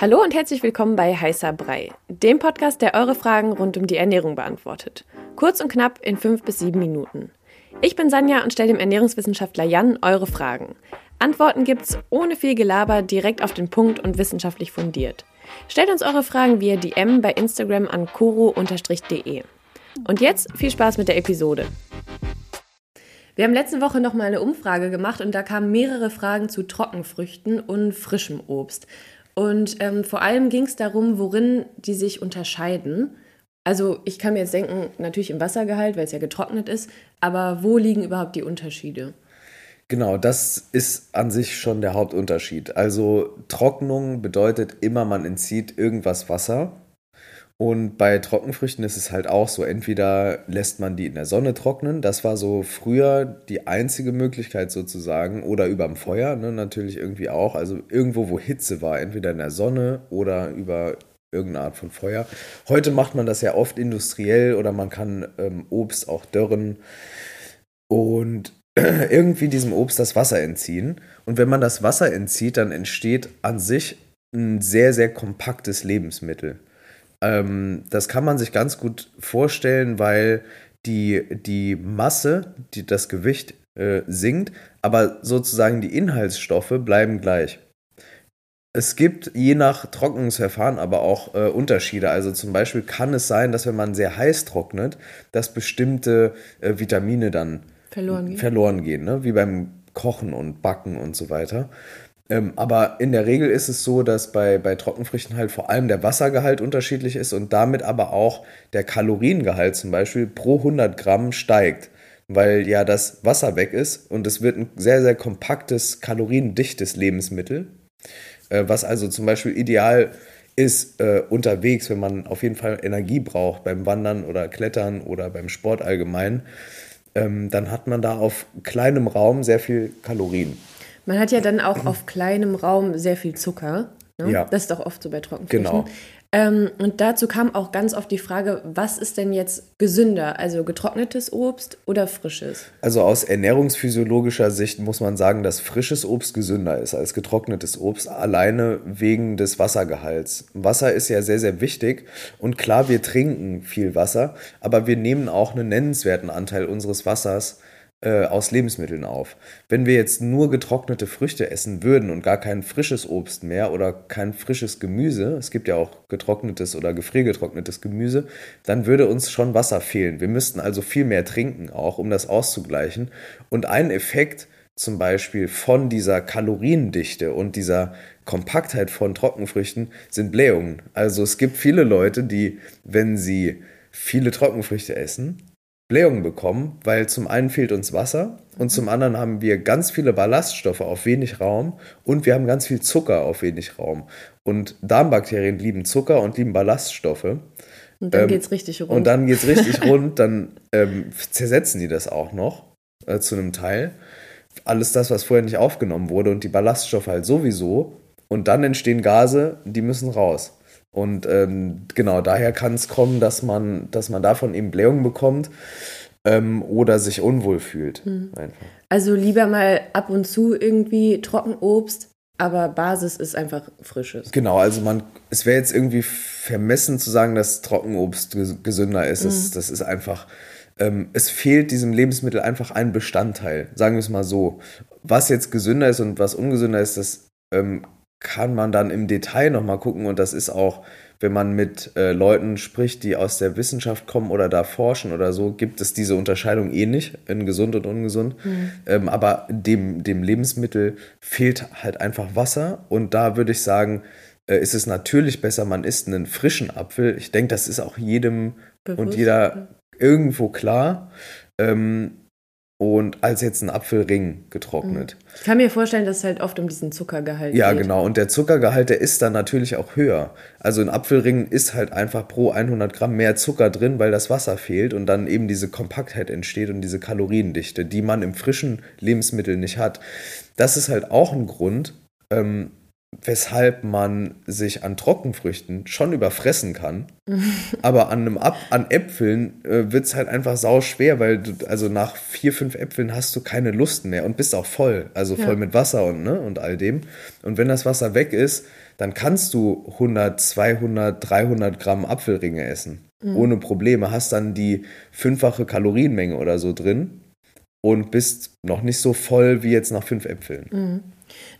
Hallo und herzlich willkommen bei Heißer Brei, dem Podcast, der eure Fragen rund um die Ernährung beantwortet. Kurz und knapp in fünf bis sieben Minuten. Ich bin Sanja und stelle dem Ernährungswissenschaftler Jan eure Fragen. Antworten gibt's ohne viel Gelaber, direkt auf den Punkt und wissenschaftlich fundiert. Stellt uns eure Fragen via DM bei Instagram an koro-de. Und jetzt viel Spaß mit der Episode. Wir haben letzte Woche noch mal eine Umfrage gemacht und da kamen mehrere Fragen zu Trockenfrüchten und frischem Obst. Und ähm, vor allem ging es darum, worin die sich unterscheiden. Also ich kann mir jetzt denken, natürlich im Wassergehalt, weil es ja getrocknet ist, aber wo liegen überhaupt die Unterschiede? Genau, das ist an sich schon der Hauptunterschied. Also Trocknung bedeutet immer, man entzieht irgendwas Wasser und bei Trockenfrüchten ist es halt auch so, entweder lässt man die in der Sonne trocknen, das war so früher die einzige Möglichkeit sozusagen, oder überm Feuer ne, natürlich irgendwie auch, also irgendwo, wo Hitze war, entweder in der Sonne oder über irgendeine Art von Feuer. Heute macht man das ja oft industriell oder man kann ähm, Obst auch dörren und irgendwie diesem Obst das Wasser entziehen. Und wenn man das Wasser entzieht, dann entsteht an sich ein sehr, sehr kompaktes Lebensmittel. Ähm, das kann man sich ganz gut vorstellen, weil die, die Masse, die, das Gewicht äh, sinkt, aber sozusagen die Inhaltsstoffe bleiben gleich. Es gibt je nach Trocknungsverfahren aber auch äh, Unterschiede. Also zum Beispiel kann es sein, dass wenn man sehr heiß trocknet, dass bestimmte äh, Vitamine dann verloren gehen, verloren gehen ne? wie beim Kochen und Backen und so weiter. Ähm, aber in der Regel ist es so, dass bei, bei Trockenfrüchten halt vor allem der Wassergehalt unterschiedlich ist und damit aber auch der Kaloriengehalt zum Beispiel pro 100 Gramm steigt, weil ja das Wasser weg ist und es wird ein sehr, sehr kompaktes, kaloriendichtes Lebensmittel, äh, was also zum Beispiel ideal ist äh, unterwegs, wenn man auf jeden Fall Energie braucht beim Wandern oder Klettern oder beim Sport allgemein, ähm, dann hat man da auf kleinem Raum sehr viel Kalorien. Man hat ja dann auch auf kleinem Raum sehr viel Zucker. Ne? Ja. Das ist doch oft so bei Trockenfrüchten. Genau. Ähm, und dazu kam auch ganz oft die Frage, was ist denn jetzt gesünder? Also getrocknetes Obst oder frisches? Also aus ernährungsphysiologischer Sicht muss man sagen, dass frisches Obst gesünder ist als getrocknetes Obst, alleine wegen des Wassergehalts. Wasser ist ja sehr, sehr wichtig und klar, wir trinken viel Wasser, aber wir nehmen auch einen nennenswerten Anteil unseres Wassers äh, aus Lebensmitteln auf. Wenn wir jetzt nur getrocknete Früchte essen würden und gar kein frisches Obst mehr oder kein frisches Gemüse, es gibt ja auch getrocknetes oder gefriergetrocknetes Gemüse, dann würde uns schon Wasser fehlen. Wir müssten also viel mehr trinken auch, um das auszugleichen. Und ein Effekt zum Beispiel von dieser Kaloriendichte und dieser Kompaktheit von Trockenfrüchten sind Blähungen. Also es gibt viele Leute, die, wenn sie viele Trockenfrüchte essen, Blähungen bekommen, weil zum einen fehlt uns Wasser und zum anderen haben wir ganz viele Ballaststoffe auf wenig Raum und wir haben ganz viel Zucker auf wenig Raum. Und Darmbakterien lieben Zucker und lieben Ballaststoffe. Und dann ähm, geht es richtig rund. Und dann geht es richtig rund, dann ähm, zersetzen die das auch noch äh, zu einem Teil. Alles das, was vorher nicht aufgenommen wurde und die Ballaststoffe halt sowieso. Und dann entstehen Gase, die müssen raus. Und ähm, genau, daher kann es kommen, dass man, dass man davon eben Blähungen bekommt ähm, oder sich unwohl fühlt. Hm. Also lieber mal ab und zu irgendwie Trockenobst, aber Basis ist einfach frisches. Genau, also man, es wäre jetzt irgendwie vermessen zu sagen, dass Trockenobst gesünder ist. Mhm. Das, das ist einfach, ähm, es fehlt diesem Lebensmittel einfach ein Bestandteil, sagen wir es mal so. Was jetzt gesünder ist und was ungesünder ist, das ähm, kann man dann im Detail nochmal gucken und das ist auch, wenn man mit äh, Leuten spricht, die aus der Wissenschaft kommen oder da forschen oder so, gibt es diese Unterscheidung eh nicht in gesund und ungesund. Mhm. Ähm, aber dem, dem Lebensmittel fehlt halt einfach Wasser und da würde ich sagen, äh, ist es natürlich besser, man isst einen frischen Apfel. Ich denke, das ist auch jedem Bewusst, und jeder irgendwo klar. Ähm, und als jetzt ein Apfelring getrocknet. Mhm. Ich kann mir vorstellen, dass es halt oft um diesen Zuckergehalt ja, geht. Ja, genau. Und der Zuckergehalt, der ist dann natürlich auch höher. Also ein Apfelring ist halt einfach pro 100 Gramm mehr Zucker drin, weil das Wasser fehlt und dann eben diese Kompaktheit entsteht und diese Kaloriendichte, die man im frischen Lebensmittel nicht hat. Das ist halt auch ein Grund, ähm, weshalb man sich an Trockenfrüchten schon überfressen kann. aber an, einem Ab an Äpfeln äh, wird es halt einfach sau schwer, weil du, also nach vier, fünf Äpfeln hast du keine Lust mehr und bist auch voll. Also voll ja. mit Wasser und, ne, und all dem. Und wenn das Wasser weg ist, dann kannst du 100, 200, 300 Gramm Apfelringe essen. Mhm. Ohne Probleme. Hast dann die fünffache Kalorienmenge oder so drin und bist noch nicht so voll wie jetzt nach fünf Äpfeln. Mhm.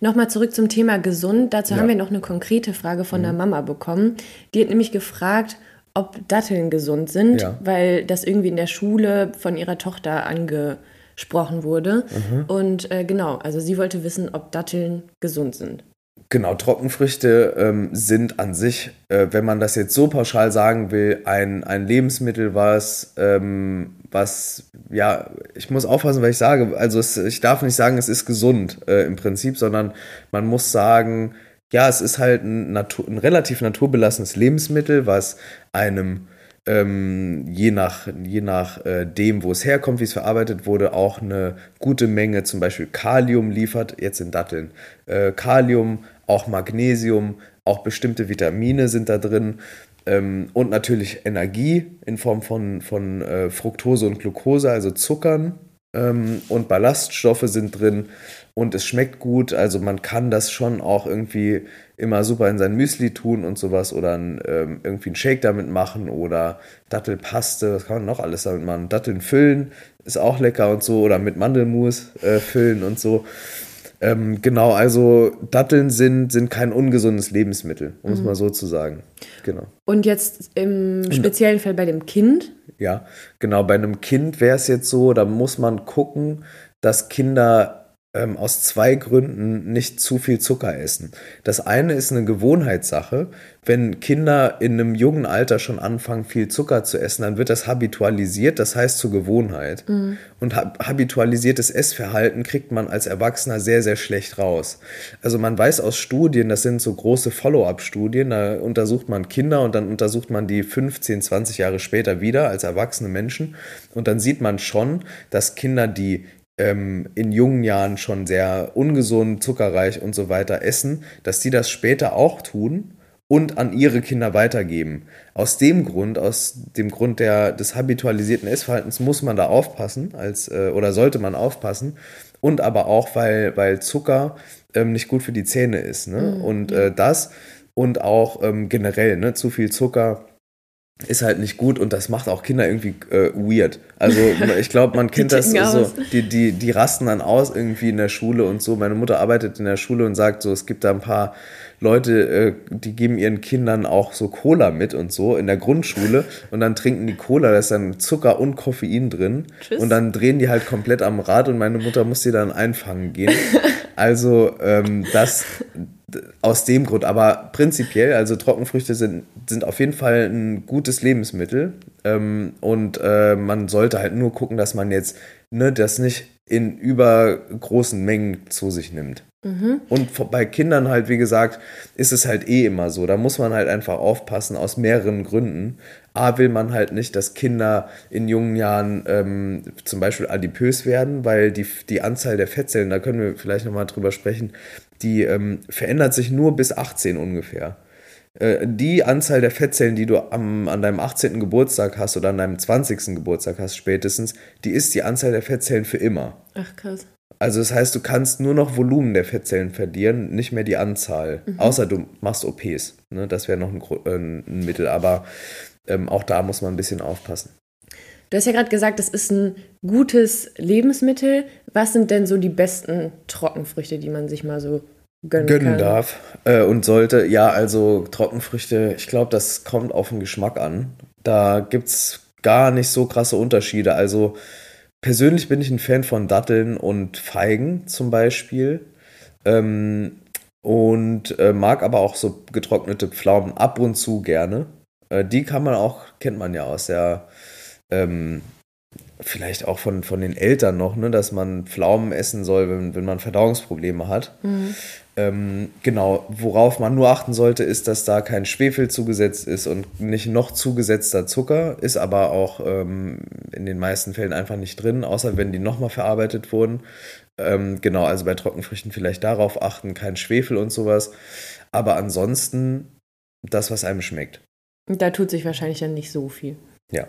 Nochmal zurück zum Thema gesund. Dazu ja. haben wir noch eine konkrete Frage von mhm. der Mama bekommen. Die hat nämlich gefragt, ob Datteln gesund sind, ja. weil das irgendwie in der Schule von ihrer Tochter angesprochen wurde. Mhm. Und äh, genau, also sie wollte wissen, ob Datteln gesund sind. Genau, Trockenfrüchte ähm, sind an sich, äh, wenn man das jetzt so pauschal sagen will, ein, ein Lebensmittel, was, ähm, was, ja, ich muss aufpassen, was ich sage. Also es, ich darf nicht sagen, es ist gesund äh, im Prinzip, sondern man muss sagen, ja, es ist halt ein, Natur, ein relativ naturbelassenes Lebensmittel, was einem ähm, je nach, je nach äh, dem, wo es herkommt, wie es verarbeitet wurde, auch eine gute Menge zum Beispiel Kalium liefert, jetzt in Datteln. Äh, Kalium, auch Magnesium, auch bestimmte Vitamine sind da drin ähm, und natürlich Energie in Form von, von äh, Fructose und Glucose, also Zuckern ähm, und Ballaststoffe sind drin und es schmeckt gut. Also man kann das schon auch irgendwie immer super in sein Müsli tun und sowas oder ein, ähm, irgendwie einen Shake damit machen oder Dattelpaste, was kann man noch alles damit machen? Datteln füllen ist auch lecker und so oder mit Mandelmus äh, füllen und so. Ähm, genau, also Datteln sind, sind kein ungesundes Lebensmittel, um es mhm. mal so zu sagen. Genau. Und jetzt im speziellen Fall bei dem Kind? Ja, genau, bei einem Kind wäre es jetzt so, da muss man gucken, dass Kinder ähm, aus zwei Gründen nicht zu viel Zucker essen. Das eine ist eine Gewohnheitssache. Wenn Kinder in einem jungen Alter schon anfangen, viel Zucker zu essen, dann wird das habitualisiert, das heißt zur Gewohnheit. Mhm. Und habitualisiertes Essverhalten kriegt man als Erwachsener sehr, sehr schlecht raus. Also man weiß aus Studien, das sind so große Follow-up-Studien, da untersucht man Kinder und dann untersucht man die 15, 20 Jahre später wieder als erwachsene Menschen. Und dann sieht man schon, dass Kinder, die ähm, in jungen Jahren schon sehr ungesund, zuckerreich und so weiter essen, dass die das später auch tun und an ihre Kinder weitergeben. Aus dem Grund, aus dem Grund der, des habitualisierten Essverhaltens muss man da aufpassen, als, äh, oder sollte man aufpassen. Und aber auch, weil, weil Zucker ähm, nicht gut für die Zähne ist. Ne? Mhm. Und äh, das und auch ähm, generell, ne? zu viel Zucker ist halt nicht gut und das macht auch Kinder irgendwie äh, weird. Also ich glaube, man kennt das so, die, die, die rasten dann aus irgendwie in der Schule und so. Meine Mutter arbeitet in der Schule und sagt so, es gibt da ein paar Leute, äh, die geben ihren Kindern auch so Cola mit und so in der Grundschule und dann trinken die Cola, da ist dann Zucker und Koffein drin Tschüss. und dann drehen die halt komplett am Rad und meine Mutter muss die dann einfangen gehen. Also ähm, das aus dem Grund, aber prinzipiell, also Trockenfrüchte sind, sind auf jeden Fall ein gutes Lebensmittel ähm, und äh, man sollte halt nur gucken, dass man jetzt ne, das nicht in übergroßen Mengen zu sich nimmt. Mhm. Und bei Kindern halt, wie gesagt, ist es halt eh immer so. Da muss man halt einfach aufpassen aus mehreren Gründen. A will man halt nicht, dass Kinder in jungen Jahren ähm, zum Beispiel adipös werden, weil die, die Anzahl der Fettzellen, da können wir vielleicht nochmal drüber sprechen, die ähm, verändert sich nur bis 18 ungefähr. Äh, die Anzahl der Fettzellen, die du am, an deinem 18. Geburtstag hast oder an deinem 20. Geburtstag hast spätestens, die ist die Anzahl der Fettzellen für immer. Ach krass. Also das heißt, du kannst nur noch Volumen der Fettzellen verlieren, nicht mehr die Anzahl. Mhm. Außer du machst OPs. Ne? Das wäre noch ein, äh, ein, Mittel. Aber ähm, auch da muss man ein bisschen aufpassen. Du hast ja gerade gesagt, das ist ein gutes Lebensmittel. Was sind denn so die besten Trockenfrüchte, die man sich mal so gönnen, gönnen darf äh, und sollte? Ja, also Trockenfrüchte, ich glaube, das kommt auf den Geschmack an. Da gibt es gar nicht so krasse Unterschiede. Also persönlich bin ich ein Fan von Datteln und Feigen zum Beispiel. Ähm, und äh, mag aber auch so getrocknete Pflaumen ab und zu gerne. Äh, die kann man auch, kennt man ja aus der ähm, vielleicht auch von, von den Eltern noch, ne, dass man Pflaumen essen soll, wenn, wenn man Verdauungsprobleme hat. Mhm. Ähm, genau, worauf man nur achten sollte, ist, dass da kein Schwefel zugesetzt ist und nicht noch zugesetzter Zucker, ist aber auch ähm, in den meisten Fällen einfach nicht drin, außer wenn die nochmal verarbeitet wurden. Ähm, genau, also bei Trockenfrüchten vielleicht darauf achten, kein Schwefel und sowas. Aber ansonsten das, was einem schmeckt. Da tut sich wahrscheinlich dann nicht so viel. Ja.